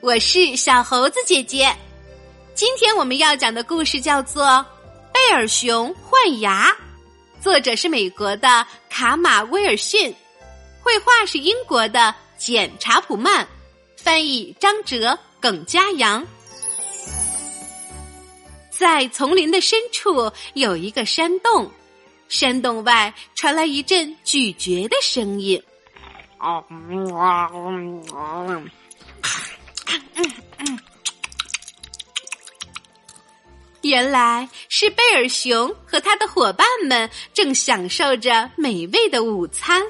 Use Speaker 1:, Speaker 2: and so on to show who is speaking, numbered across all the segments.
Speaker 1: 我是小猴子姐姐。今天我们要讲的故事叫做《贝尔熊换牙》，作者是美国的卡马威尔逊，绘画是英国的简查普曼，翻译张哲、耿佳阳。在丛林的深处有一个山洞，山洞外传来一阵咀嚼的声音。哦，原来是贝尔熊和他的伙伴们正享受着美味的午餐。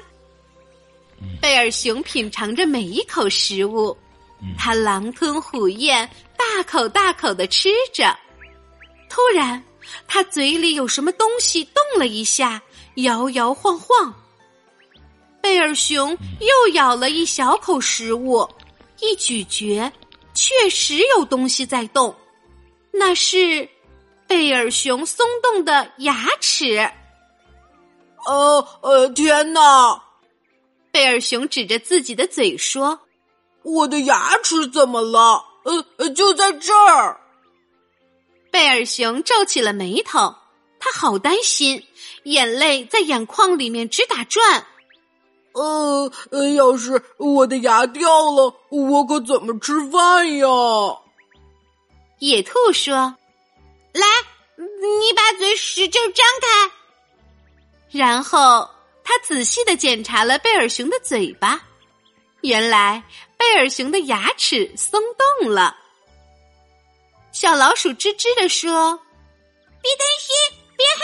Speaker 1: 贝尔熊品尝着每一口食物，他狼吞虎咽，大口大口的吃着。突然，他嘴里有什么东西动了一下，摇摇晃晃。贝尔熊又咬了一小口食物，一咀嚼，确实有东西在动，那是。贝尔熊松动的牙齿，
Speaker 2: 呃呃，天哪！
Speaker 1: 贝尔熊指着自己的嘴说：“
Speaker 2: 我的牙齿怎么了？呃，就在这儿。”
Speaker 1: 贝尔熊皱起了眉头，他好担心，眼泪在眼眶里面直打转。
Speaker 2: 呃，要是我的牙掉了，我可怎么吃饭呀？
Speaker 1: 野兔说。
Speaker 3: 来，你把嘴使劲张开。
Speaker 1: 然后他仔细的检查了贝尔熊的嘴巴，原来贝尔熊的牙齿松动了。小老鼠吱吱的说：“
Speaker 3: 别担心，别害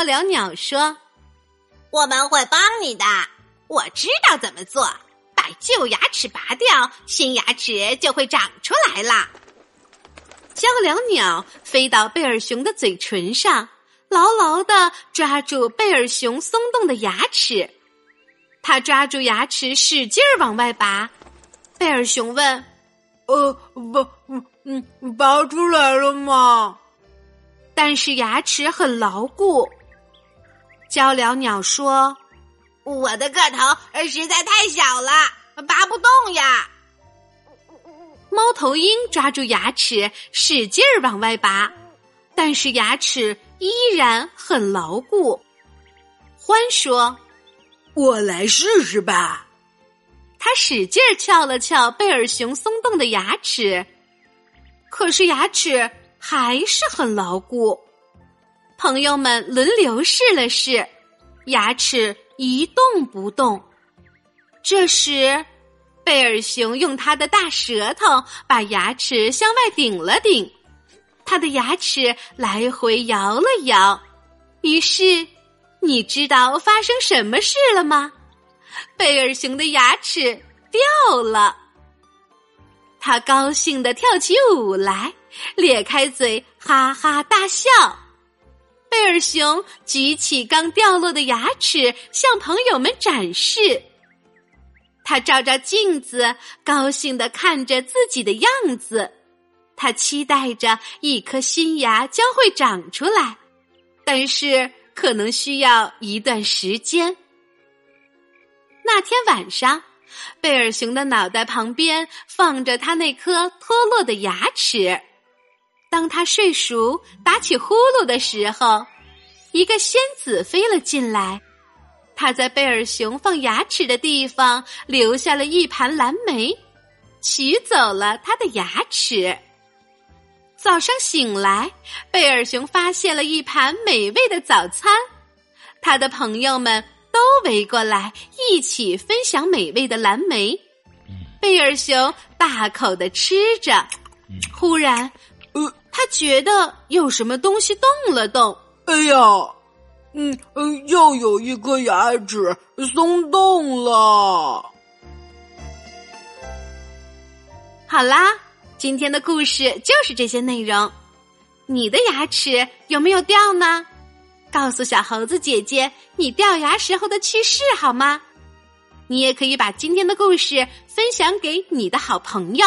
Speaker 1: 鹪鹩鸟说：“
Speaker 4: 我们会帮你的。”我知道怎么做，把旧牙齿拔掉，新牙齿就会长出来了。
Speaker 1: 鹪鹩鸟飞到贝尔熊的嘴唇上，牢牢的抓住贝尔熊松动的牙齿。他抓住牙齿，使劲儿往外拔。贝尔熊问：“
Speaker 2: 呃，不，嗯，拔出来了吗？”
Speaker 1: 但是牙齿很牢固。鹪鹩鸟说。
Speaker 4: 我的个头实在太小了，拔不动呀。
Speaker 1: 猫头鹰抓住牙齿，使劲儿往外拔，但是牙齿依然很牢固。獾说：“
Speaker 2: 我来试试吧。”
Speaker 1: 他使劲儿撬了撬贝尔熊松动的牙齿，可是牙齿还是很牢固。朋友们轮流试了试，牙齿。一动不动。这时，贝尔熊用他的大舌头把牙齿向外顶了顶，他的牙齿来回摇了摇。于是，你知道发生什么事了吗？贝尔熊的牙齿掉了。他高兴的跳起舞来，咧开嘴哈哈大笑。贝尔熊举起刚掉落的牙齿，向朋友们展示。他照照镜子，高兴的看着自己的样子。他期待着一颗新牙将会长出来，但是可能需要一段时间。那天晚上，贝尔熊的脑袋旁边放着他那颗脱落的牙齿。当他睡熟、打起呼噜的时候，一个仙子飞了进来。他在贝尔熊放牙齿的地方留下了一盘蓝莓，取走了他的牙齿。早上醒来，贝尔熊发现了一盘美味的早餐，他的朋友们都围过来一起分享美味的蓝莓。贝尔熊大口的吃着，忽然。他觉得有什么东西动了动，
Speaker 2: 哎呀，嗯嗯，又有一颗牙齿松动了。
Speaker 1: 好啦，今天的故事就是这些内容。你的牙齿有没有掉呢？告诉小猴子姐姐你掉牙时候的趣事好吗？你也可以把今天的故事分享给你的好朋友。